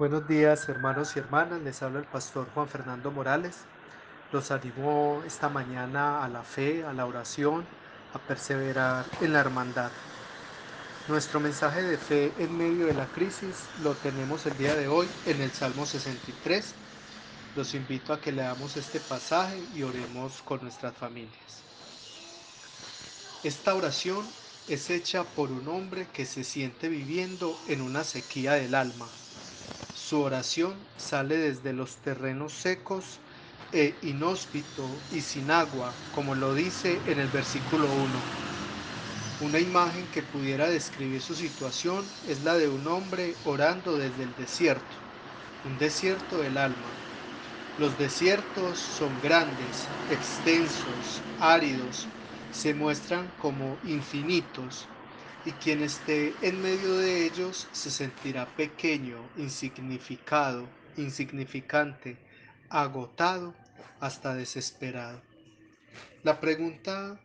Buenos días hermanos y hermanas, les habla el pastor Juan Fernando Morales. Los animo esta mañana a la fe, a la oración, a perseverar en la hermandad. Nuestro mensaje de fe en medio de la crisis lo tenemos el día de hoy en el Salmo 63. Los invito a que leamos este pasaje y oremos con nuestras familias. Esta oración es hecha por un hombre que se siente viviendo en una sequía del alma su oración sale desde los terrenos secos e inhóspito y sin agua, como lo dice en el versículo 1. Una imagen que pudiera describir su situación es la de un hombre orando desde el desierto, un desierto del alma. Los desiertos son grandes, extensos, áridos, se muestran como infinitos, y quien esté en medio de ellos se sentirá pequeño, insignificado, insignificante, agotado, hasta desesperado. La pregunta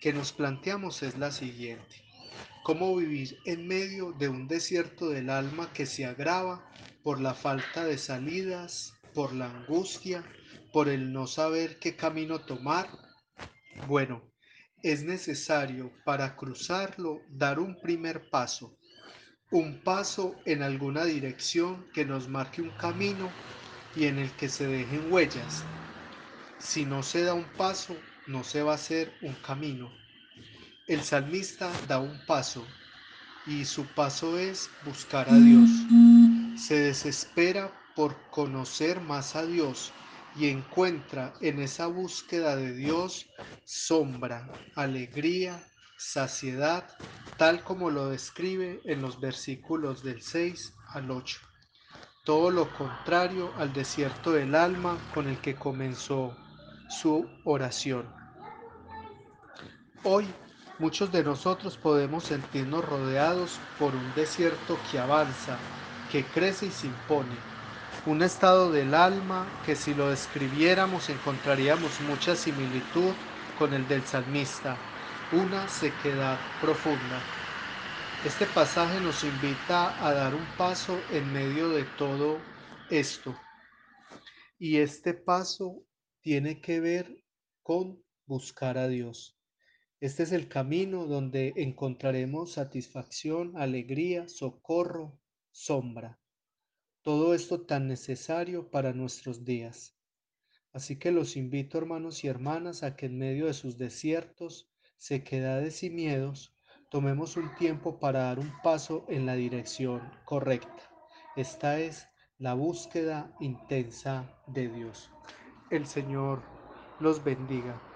que nos planteamos es la siguiente. ¿Cómo vivir en medio de un desierto del alma que se agrava por la falta de salidas, por la angustia, por el no saber qué camino tomar? Bueno, es necesario para cruzarlo dar un primer paso, un paso en alguna dirección que nos marque un camino y en el que se dejen huellas. Si no se da un paso, no se va a hacer un camino. El salmista da un paso y su paso es buscar a Dios. Se desespera por conocer más a Dios y encuentra en esa búsqueda de Dios sombra, alegría, saciedad, tal como lo describe en los versículos del 6 al 8. Todo lo contrario al desierto del alma con el que comenzó su oración. Hoy muchos de nosotros podemos sentirnos rodeados por un desierto que avanza, que crece y se impone un estado del alma que si lo describiéramos encontraríamos mucha similitud con el del salmista, una sequedad profunda. Este pasaje nos invita a dar un paso en medio de todo esto. Y este paso tiene que ver con buscar a Dios. Este es el camino donde encontraremos satisfacción, alegría, socorro, sombra todo esto tan necesario para nuestros días. Así que los invito, hermanos y hermanas, a que en medio de sus desiertos, sequedades y miedos, tomemos un tiempo para dar un paso en la dirección correcta. Esta es la búsqueda intensa de Dios. El Señor los bendiga.